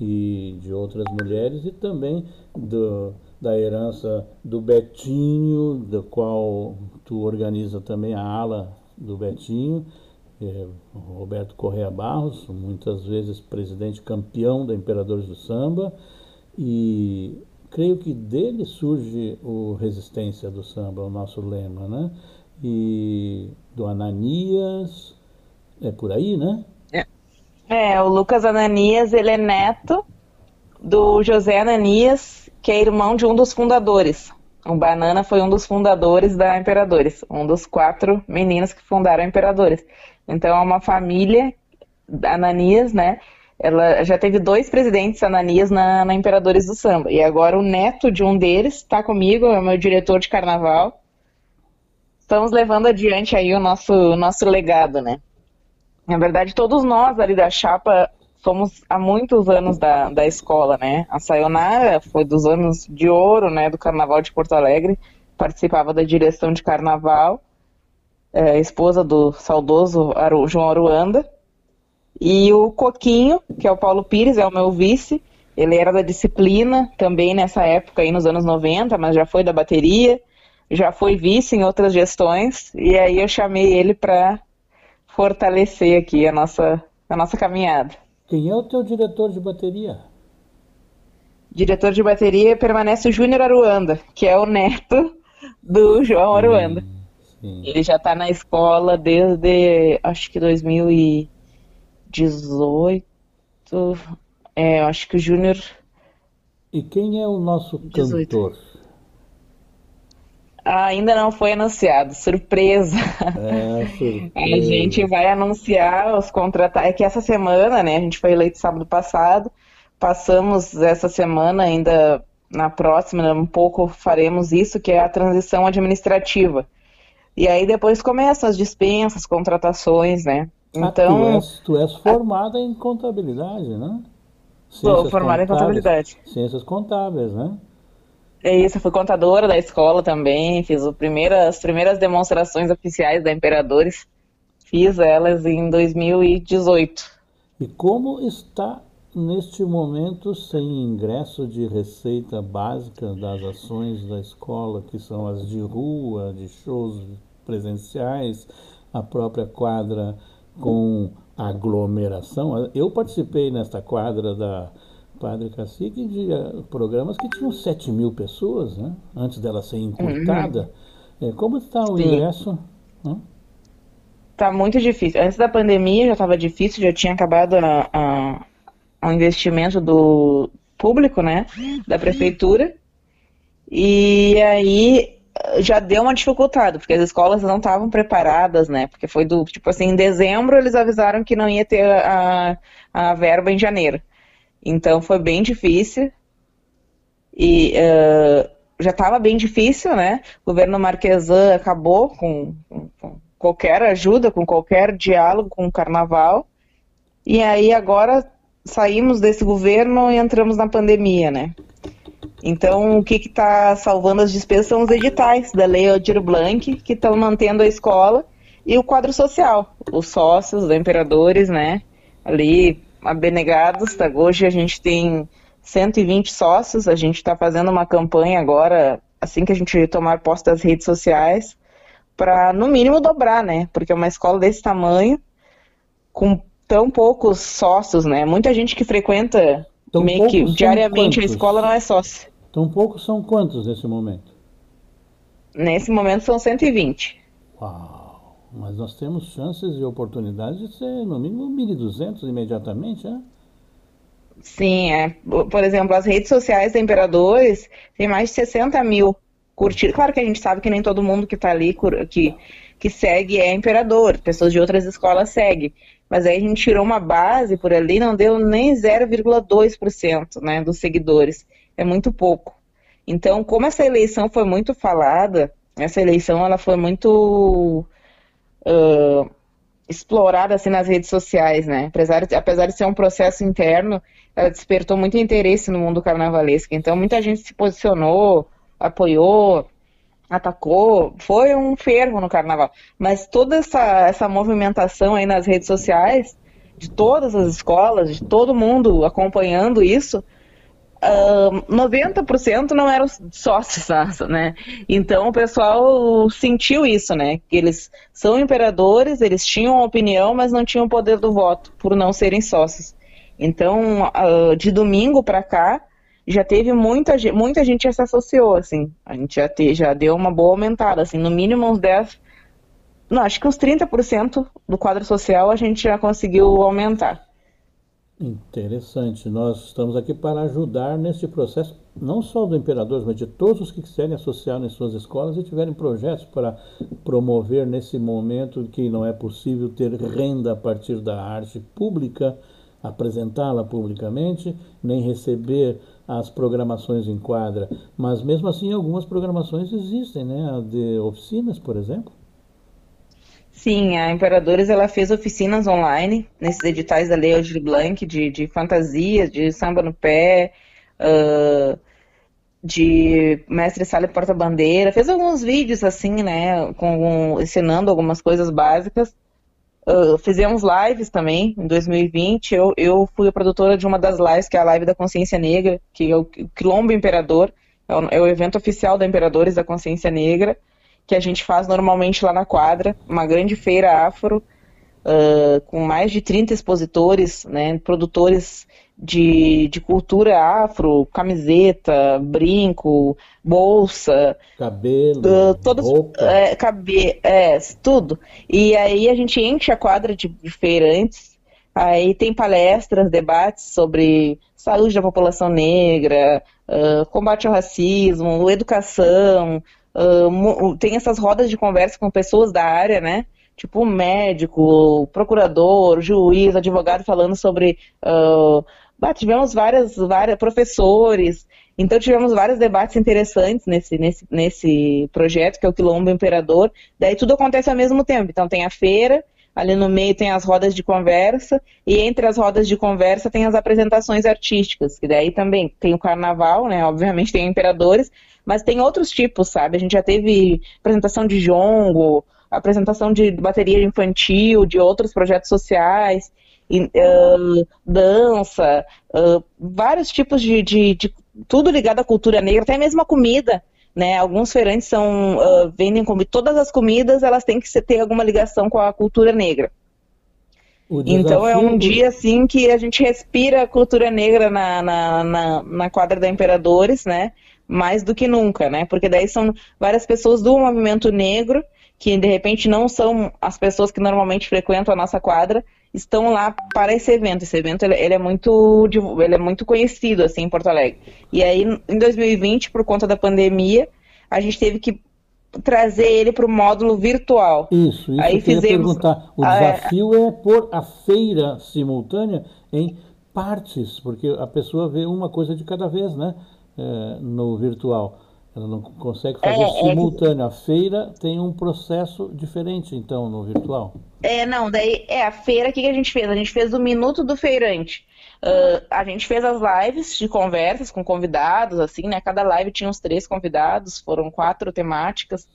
e de outras mulheres, e também do, da herança do Betinho, do qual tu organiza também a ala do Betinho, é, Roberto Correa Barros, muitas vezes presidente campeão da Imperadores do Samba, e creio que dele surge o Resistência do Samba, o nosso lema, né? E do Ananias, é por aí, né? É, é o Lucas Ananias, ele é neto do José Ananias, que é irmão de um dos fundadores. O Banana foi um dos fundadores da Imperadores, um dos quatro meninos que fundaram a Imperadores. Então é uma família Ananias, né? Ela já teve dois presidentes Ananias na, na Imperadores do Samba. E agora o neto de um deles está comigo, é o meu diretor de carnaval. Estamos levando adiante aí o nosso, nosso legado, né? Na verdade, todos nós ali da chapa somos há muitos anos da, da escola, né? A Sayonara foi dos anos de ouro, né, do Carnaval de Porto Alegre, participava da direção de carnaval, é, esposa do saudoso Aru, João Aruanda. E o Coquinho, que é o Paulo Pires, é o meu vice. Ele era da disciplina também nessa época, aí nos anos 90, mas já foi da bateria, já foi vice em outras gestões. E aí eu chamei ele para fortalecer aqui a nossa, a nossa caminhada. Quem é o teu diretor de bateria? Diretor de bateria permanece o Júnior Aruanda, que é o neto do João Aruanda. Hum, Ele já está na escola desde, acho que 2000 e 18. É, eu acho que o Júnior. E quem é o nosso 18. cantor? ainda não foi anunciado, surpresa. É, surpresa. *laughs* A gente vai anunciar os contratados. É que essa semana, né? A gente foi eleito sábado passado. Passamos essa semana ainda na próxima, um pouco faremos isso, que é a transição administrativa. E aí depois começam as dispensas, contratações, né? Então, ah, tu, és, tu és formada em contabilidade, né? Sou formada em contabilidade. Ciências contábeis, né? É isso, eu fui contadora da escola também, fiz o as primeiras demonstrações oficiais da Imperadores, fiz elas em 2018. E como está neste momento sem ingresso de receita básica das ações da escola, que são as de rua, de shows presenciais, a própria quadra com aglomeração. Eu participei nesta quadra da Padre Cacique de uh, programas que tinham 7 mil pessoas, né? antes dela ser encurtada. Uhum. É, como está o Sim. ingresso? Está muito difícil. Antes da pandemia já estava difícil, já tinha acabado a, a, o investimento do público, né, da prefeitura. E aí já deu uma dificuldade, porque as escolas não estavam preparadas, né? Porque foi do, tipo assim, em dezembro eles avisaram que não ia ter a, a verba em janeiro. Então foi bem difícil. E uh, já estava bem difícil, né? O governo Marquesan acabou com, com, qualquer ajuda, com qualquer diálogo com o carnaval. E aí agora saímos desse governo e entramos na pandemia, né? Então, o que está salvando as despesas são os editais da Lei Aldir Blanc, que estão mantendo a escola, e o quadro social, os sócios, os imperadores, né? Ali, abnegados. Tá? Hoje a gente tem 120 sócios, a gente está fazendo uma campanha agora, assim que a gente tomar posse das redes sociais, para no mínimo dobrar, né? Porque é uma escola desse tamanho, com tão poucos sócios, né? Muita gente que frequenta tão meio que diariamente quantos? a escola não é sócio. Tão poucos são quantos nesse momento? Nesse momento são 120. Uau! Mas nós temos chances e oportunidades de ser no mínimo 1.200 imediatamente, né? Sim, é. Por exemplo, as redes sociais da Imperadores tem mais de 60 mil curtidas. Claro que a gente sabe que nem todo mundo que está ali, que, que segue é Imperador, pessoas de outras escolas seguem. Mas aí a gente tirou uma base por ali, não deu nem 0,2% né, dos seguidores é muito pouco. Então, como essa eleição foi muito falada, essa eleição ela foi muito uh, explorada assim nas redes sociais, né? Apesar de, apesar de ser um processo interno, ela despertou muito interesse no mundo carnavalesco. Então, muita gente se posicionou, apoiou. Atacou, foi um fervo no carnaval. Mas toda essa, essa movimentação aí nas redes sociais, de todas as escolas, de todo mundo acompanhando isso, uh, 90% não eram sócios, *laughs* né? Então o pessoal sentiu isso, né? Que eles são imperadores, eles tinham opinião, mas não tinham poder do voto, por não serem sócios. Então, uh, de domingo para cá, já teve muita, muita gente já se associou, assim. A gente já, te, já deu uma boa aumentada, assim, no mínimo uns 10, não, acho que uns 30% do quadro social a gente já conseguiu aumentar. Interessante. Nós estamos aqui para ajudar nesse processo, não só do Imperador, mas de todos os que quiserem associar nas suas escolas e tiverem projetos para promover nesse momento que não é possível ter renda a partir da arte pública, apresentá-la publicamente, nem receber as programações em quadra, mas mesmo assim algumas programações existem, né? De oficinas, por exemplo. Sim, a Imperadores ela fez oficinas online nesses editais da Lei Aldir Blanc de, de fantasias, de samba no pé, uh, de mestre sala e porta-bandeira. Fez alguns vídeos assim, né, com, ensinando algumas coisas básicas. Uh, fizemos lives também em 2020. Eu, eu fui a produtora de uma das lives, que é a live da Consciência Negra, que é o Quilombo Imperador, é o, é o evento oficial da Imperadores da Consciência Negra, que a gente faz normalmente lá na quadra, uma grande feira afro, uh, com mais de 30 expositores, né, produtores de, de cultura afro, camiseta, brinco, bolsa, cabelo, uh, todos, roupa. É, cabe, é, tudo. E aí a gente enche a quadra de, de feirantes, aí tem palestras, debates sobre saúde da população negra, uh, combate ao racismo, educação, uh, tem essas rodas de conversa com pessoas da área, né? Tipo médico, procurador, juiz, advogado falando sobre uh, Bah, tivemos várias, várias professores, então tivemos vários debates interessantes nesse, nesse, nesse projeto, que é o Quilombo Imperador. Daí tudo acontece ao mesmo tempo. Então tem a feira, ali no meio tem as rodas de conversa, e entre as rodas de conversa tem as apresentações artísticas, que daí também tem o carnaval, né? Obviamente tem imperadores, mas tem outros tipos, sabe? A gente já teve apresentação de jongo, apresentação de bateria infantil, de outros projetos sociais uh, dança, uh, vários tipos de, de, de, tudo ligado à cultura negra, até mesmo a comida. Né? Alguns feirantes são, uh, vendem comida, todas as comidas elas têm que ter alguma ligação com a cultura negra. Então é um dia assim que a gente respira a cultura negra na, na, na, na, quadra da Imperadores, né? Mais do que nunca, né? Porque daí são várias pessoas do movimento negro que de repente não são as pessoas que normalmente frequentam a nossa quadra, estão lá para esse evento. Esse evento ele, ele, é muito ele é muito conhecido assim em Porto Alegre. E aí em 2020, por conta da pandemia, a gente teve que trazer ele para o módulo virtual. Isso, isso aí eu fizemos perguntar. O desafio é pôr a feira simultânea em partes, porque a pessoa vê uma coisa de cada vez, né, é, no virtual. Ela não consegue fazer é, simultâneo. É... A feira tem um processo diferente, então, no virtual. É, não, daí é a feira, que, que a gente fez? A gente fez o Minuto do Feirante. Uh, a gente fez as lives de conversas com convidados, assim, né? Cada live tinha uns três convidados, foram quatro temáticas.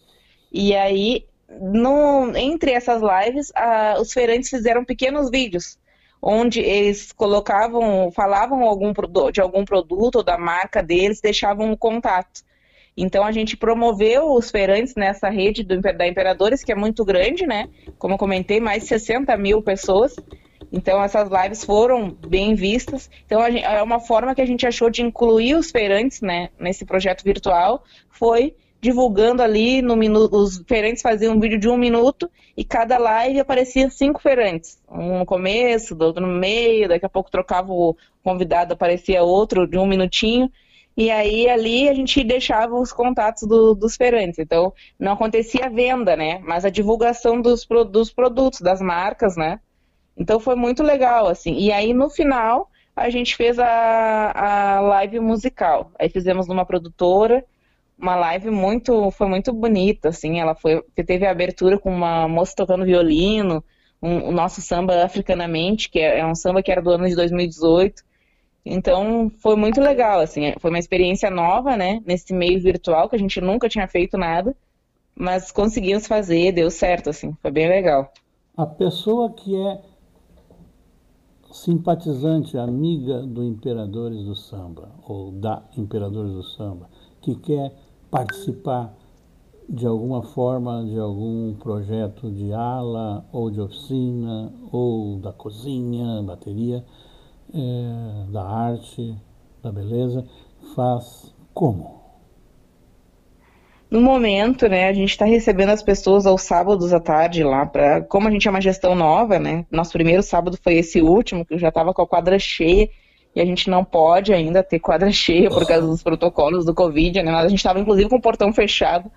E aí, no, entre essas lives, os feirantes fizeram pequenos vídeos onde eles colocavam, falavam algum, de algum produto ou da marca deles, deixavam o contato. Então a gente promoveu os feirantes nessa rede do, da Imperadores, que é muito grande, né? Como comentei, mais de 60 mil pessoas. Então essas lives foram bem vistas. Então gente, é uma forma que a gente achou de incluir os feirantes, né, nesse projeto virtual, foi divulgando ali no minuto, os feirantes faziam um vídeo de um minuto e cada live aparecia cinco feirantes, um no começo, outro no meio, daqui a pouco trocava o convidado, aparecia outro de um minutinho. E aí ali a gente deixava os contatos do, dos feirantes. Então não acontecia a venda, né? Mas a divulgação dos, dos produtos, das marcas, né? Então foi muito legal, assim. E aí no final a gente fez a, a live musical. Aí fizemos numa produtora, uma live muito, foi muito bonita, assim. Ela foi, teve a abertura com uma moça tocando violino, um, o nosso samba africanamente, que é, é um samba que era do ano de 2018 então foi muito legal, assim, foi uma experiência nova, né, nesse meio virtual que a gente nunca tinha feito nada. mas conseguimos fazer, deu certo, assim, foi bem legal. A pessoa que é simpatizante, amiga do Imperadores do Samba, ou da Imperadores do Samba, que quer participar de alguma forma de algum projeto de ala ou de oficina ou da cozinha, bateria, é, da arte, da beleza, faz como? No momento, né, a gente está recebendo as pessoas aos sábados à tarde lá, para como a gente é uma gestão nova, né, nosso primeiro sábado foi esse último, que já estava com a quadra cheia, e a gente não pode ainda ter quadra *laughs* cheia por causa dos protocolos do Covid, né, a gente estava inclusive com o portão fechado,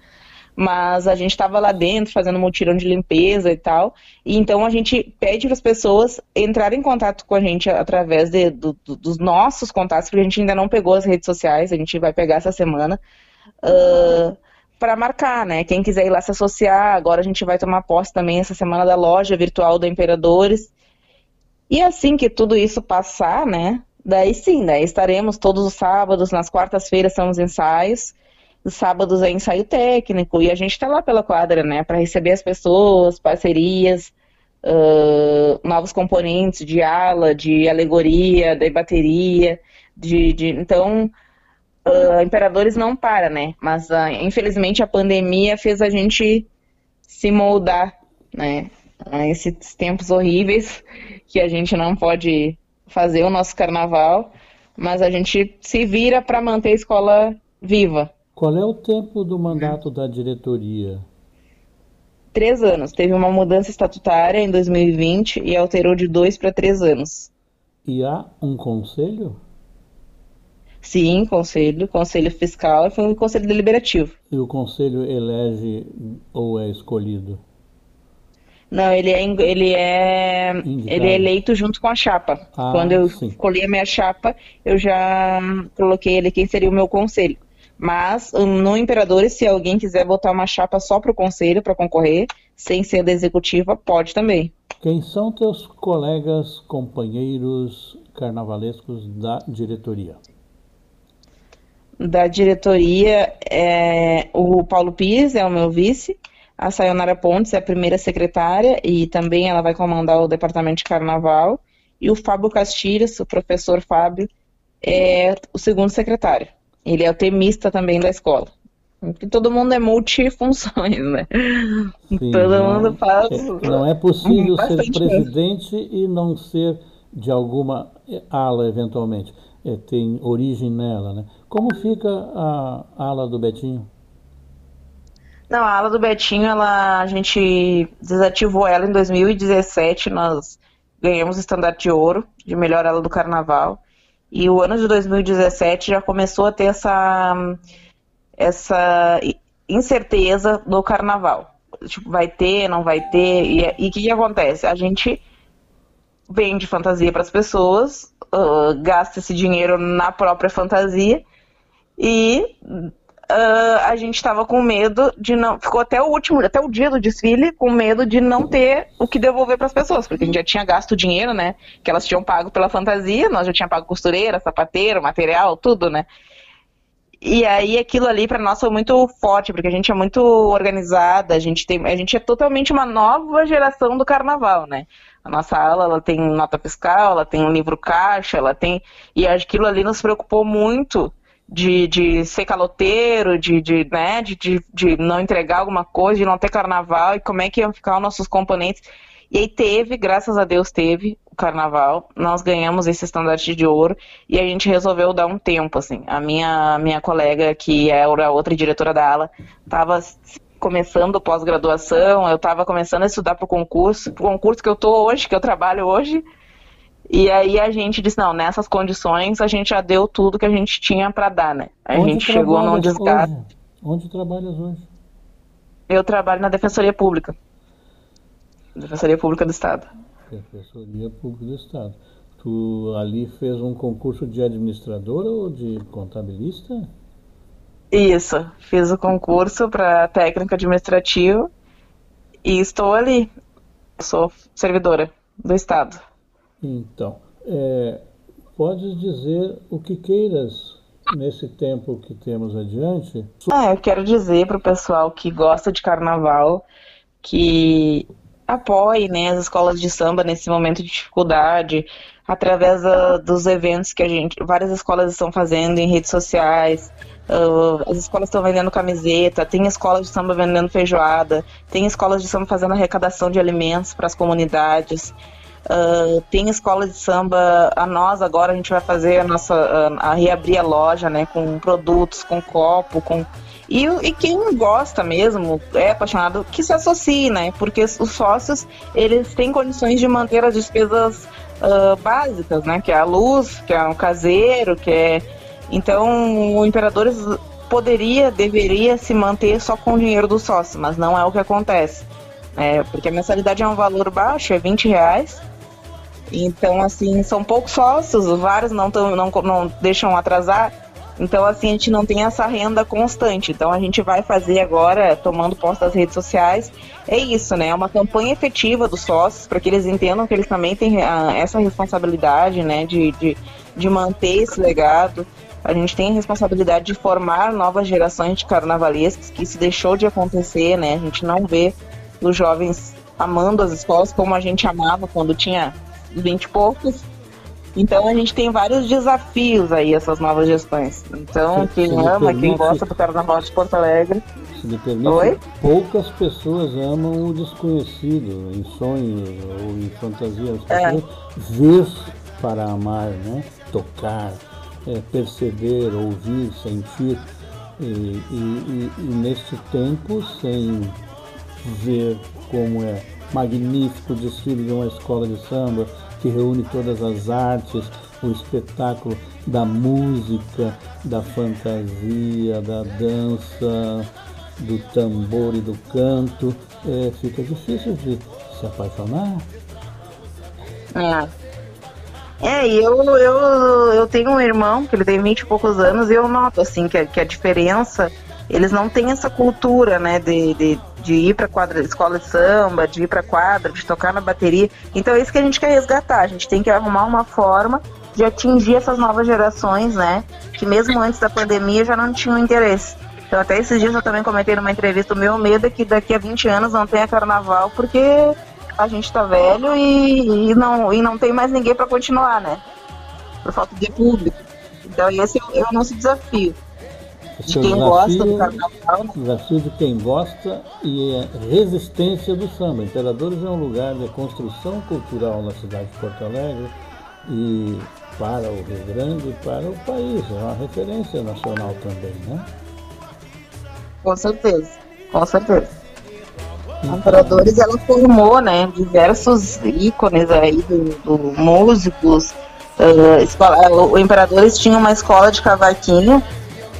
mas a gente estava lá dentro fazendo um mutirão de limpeza e tal, e então a gente pede para as pessoas entrarem em contato com a gente através de, do, do, dos nossos contatos, porque a gente ainda não pegou as redes sociais, a gente vai pegar essa semana, uh, para marcar, né? Quem quiser ir lá se associar, agora a gente vai tomar posse também essa semana da loja virtual do Imperadores. E assim que tudo isso passar, né? Daí sim, daí estaremos todos os sábados, nas quartas-feiras são os ensaios, os sábados é ensaio técnico e a gente está lá pela quadra, né, para receber as pessoas, parcerias, uh, novos componentes de ala, de alegoria, de bateria, de, de então uh, Imperadores não para, né? Mas uh, infelizmente a pandemia fez a gente se moldar, né? A esses tempos horríveis que a gente não pode fazer o nosso carnaval, mas a gente se vira para manter a escola viva. Qual é o tempo do mandato da diretoria? Três anos. Teve uma mudança estatutária em 2020 e alterou de dois para três anos. E há um conselho? Sim, conselho, conselho fiscal e um conselho deliberativo. E o conselho elege ou é escolhido? Não, ele é, ele é, ele é eleito junto com a chapa. Ah, Quando eu sim. escolhi a minha chapa, eu já coloquei ele quem seria o meu conselho. Mas no Imperadores, se alguém quiser botar uma chapa só para o conselho, para concorrer, sem ser da executiva, pode também. Quem são teus colegas, companheiros carnavalescos da diretoria? Da diretoria, é, o Paulo Pires é o meu vice, a Sayonara Pontes é a primeira secretária e também ela vai comandar o departamento de carnaval, e o Fábio Castilhos, o professor Fábio, é o segundo secretário. Ele é o temista também da escola. Porque todo mundo é multifunções, né? Sim, *laughs* todo não, mundo faz. É, não é possível ser presidente mesmo. e não ser de alguma ala, eventualmente. É, tem origem nela, né? Como fica a ala do Betinho? Não, a ala do Betinho, ela, a gente desativou ela em 2017. Nós ganhamos o estandarte de ouro de melhor ala do carnaval. E o ano de 2017 já começou a ter essa, essa incerteza do carnaval. Tipo, vai ter, não vai ter. E o que, que acontece? A gente vende fantasia para as pessoas, uh, gasta esse dinheiro na própria fantasia e uh, a gente estava com medo de não. Ficou até o último, até o dia do desfile, com medo de não ter o que devolver para as pessoas, porque a gente já tinha gasto dinheiro, né? Que elas tinham pago pela fantasia, nós já tinha pago costureira, sapateiro, material, tudo, né? E aí aquilo ali para nós foi muito forte, porque a gente é muito organizada, a gente tem, a gente é totalmente uma nova geração do carnaval, né? A nossa aula, ela tem nota fiscal, ela tem um livro caixa, ela tem e aquilo ali nos preocupou muito de, de ser caloteiro, de, de, né, de, de, de não entregar alguma coisa, de não ter carnaval, e como é que iam ficar os nossos componentes. E aí teve, graças a Deus teve o carnaval, nós ganhamos esse estandarte de ouro e a gente resolveu dar um tempo, assim. A minha, minha colega, que era a outra diretora da ala, estava começando pós-graduação, eu estava começando a estudar para o concurso, para o concurso que eu estou hoje, que eu trabalho hoje, e aí a gente disse, não, nessas condições a gente já deu tudo que a gente tinha para dar, né? A Onde gente chegou num desgaste. Hoje? Onde trabalhas hoje? Eu trabalho na Defensoria Pública. Defensoria Pública do Estado. Defensoria Pública do Estado. Tu ali fez um concurso de administradora ou de contabilista? Isso, fiz o concurso para técnico administrativo e estou ali. Sou servidora do Estado. Então, é, podes dizer o que queiras nesse tempo que temos adiante. Ah, eu quero dizer para o pessoal que gosta de carnaval que apoie né, as escolas de samba nesse momento de dificuldade, através uh, dos eventos que a gente, várias escolas estão fazendo em redes sociais. Uh, as escolas estão vendendo camiseta, tem escolas de samba vendendo feijoada, tem escolas de samba fazendo arrecadação de alimentos para as comunidades. Uh, tem escola de samba, a nós agora a gente vai fazer a nossa, a, a reabrir a loja, né, com produtos, com copo, com e, e, quem gosta mesmo, é apaixonado, que se associe, né? Porque os sócios, eles têm condições de manter as despesas uh, básicas, né? Que é a luz, que é o caseiro, que é... Então, o Imperadores poderia, deveria se manter só com o dinheiro do sócio, mas não é o que acontece. É, porque a mensalidade é um valor baixo, é 20 reais. Então, assim, são poucos sócios, vários não, tão, não, não deixam atrasar. Então, assim, a gente não tem essa renda constante. Então, a gente vai fazer agora, tomando posse das redes sociais, é isso, né? É uma campanha efetiva dos sócios, para que eles entendam que eles também têm a, ah, essa responsabilidade, né, de, de, de manter esse legado. A gente tem a responsabilidade de formar novas gerações de carnavalescos, que isso deixou de acontecer, né? A gente não vê os jovens amando as escolas como a gente amava quando tinha 20 e poucos. Então a gente tem vários desafios aí, essas novas gestões. Então, quem ama, quem gosta do Carnaval de Porto Alegre. Se me permite, Oi? poucas pessoas amam o desconhecido, em sonhos ou em fantasias. É. Ver para amar, né? Tocar, é, perceber, ouvir, sentir. E, e, e, e neste tempo, sem ver como é magnífico o desfile de uma escola de samba, que reúne todas as artes, o espetáculo da música, da fantasia, da dança, do tambor e do canto, é, fica difícil de se apaixonar. É. É, eu, eu, eu tenho um irmão que ele tem 20 e poucos anos e eu noto assim que, que a diferença, eles não têm essa cultura, né, de, de, de ir para quadra, escola de samba, de ir para quadra, de tocar na bateria. Então é isso que a gente quer resgatar. A gente tem que arrumar uma forma de atingir essas novas gerações, né? Que mesmo antes da pandemia já não tinham interesse. Então até esses dias eu também comentei numa entrevista, o meu medo é que daqui a 20 anos não tenha carnaval, porque a gente tá velho e, e não, e não tem mais ninguém para continuar, né? Por falta de público. Então esse é o nosso desafio de quem desafio, gosta do carnaval. Desafio de quem gosta e é resistência do samba. Imperadores é um lugar de construção cultural na cidade de Porto Alegre e para o Rio Grande e para o país. É uma referência nacional também, né? Com certeza, com certeza. Então, Imperadores ela formou, né, diversos ícones aí do, do músicos. Uh, o Imperadores tinha uma escola de cavaquinho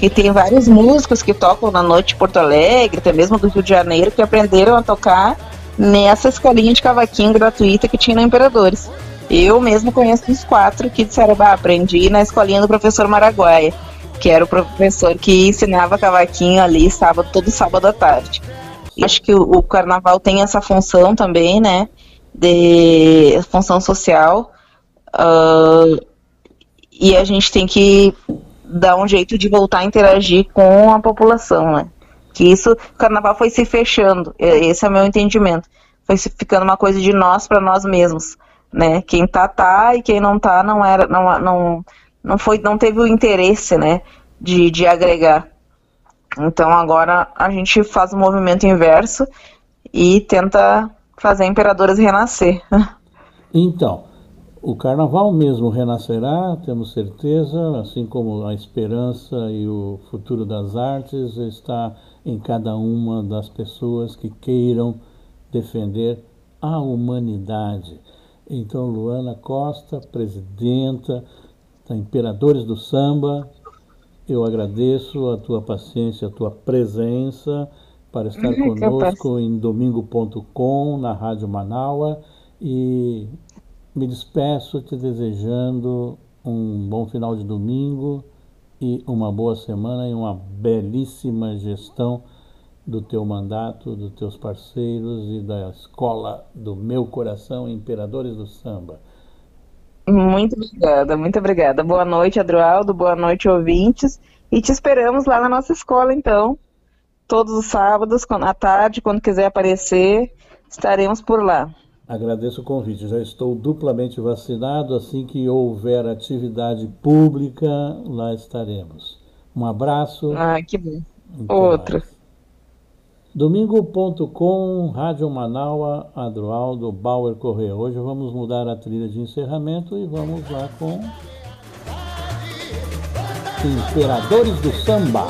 e tem vários músicos que tocam na noite de Porto Alegre, até mesmo do Rio de Janeiro, que aprenderam a tocar nessa escolinha de cavaquinho gratuita que tinha na Imperadores. Eu mesmo conheço uns quatro que disseram, bah, aprendi na escolinha do professor Maraguaia, que era o professor que ensinava cavaquinho ali sábado, todo sábado à tarde. E acho que o, o, carnaval tem essa função também, né? De função social. Uh, e a gente tem que dar um jeito de voltar a interagir com a população, né? Que isso, o carnaval foi se fechando, esse é o meu entendimento. Foi ficando uma coisa de nós para nós mesmos, né? Quem tá tá e quem não tá não era não não não foi não teve o interesse, né, de, de agregar. Então agora a gente faz o movimento inverso e tenta fazer imperadores renascer. *laughs* Então, o carnaval mesmo renascerá, temos certeza, assim como a esperança e o futuro das artes está em cada uma das pessoas que queiram defender a humanidade. Então, Luana Costa, presidenta da Imperadores do Samba, eu agradeço a tua paciência, a tua presença para estar *laughs* conosco em domingo.com, na Rádio Manaua e me despeço te desejando um bom final de domingo e uma boa semana e uma belíssima gestão do teu mandato, dos teus parceiros e da escola do meu coração, Imperadores do Samba. Muito obrigada, muito obrigada. Boa noite, Adroaldo, boa noite, ouvintes. E te esperamos lá na nossa escola, então. Todos os sábados, à tarde, quando quiser aparecer, estaremos por lá. Agradeço o convite. Já estou duplamente vacinado. Assim que houver atividade pública, lá estaremos. Um abraço. Ah, que bom. Outro. Domingo.com, Rádio Manaua, Adroaldo, Bauer Correia. Hoje vamos mudar a trilha de encerramento e vamos lá com Imperadores do Samba.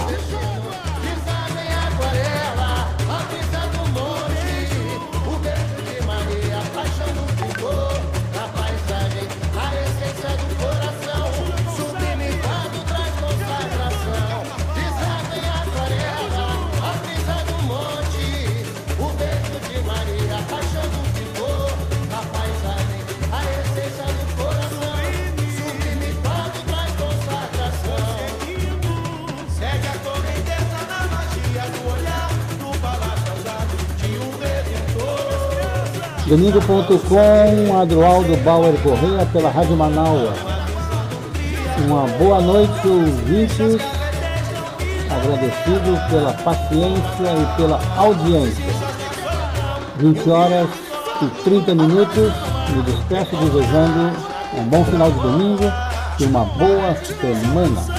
Domingo.com, Adroaldo Bauer Correia pela Rádio Manaus. Uma boa noite, ouvintes. Agradecido pela paciência e pela audiência. 20 horas e 30 minutos. Me despeço desejando um bom final de domingo e uma boa semana.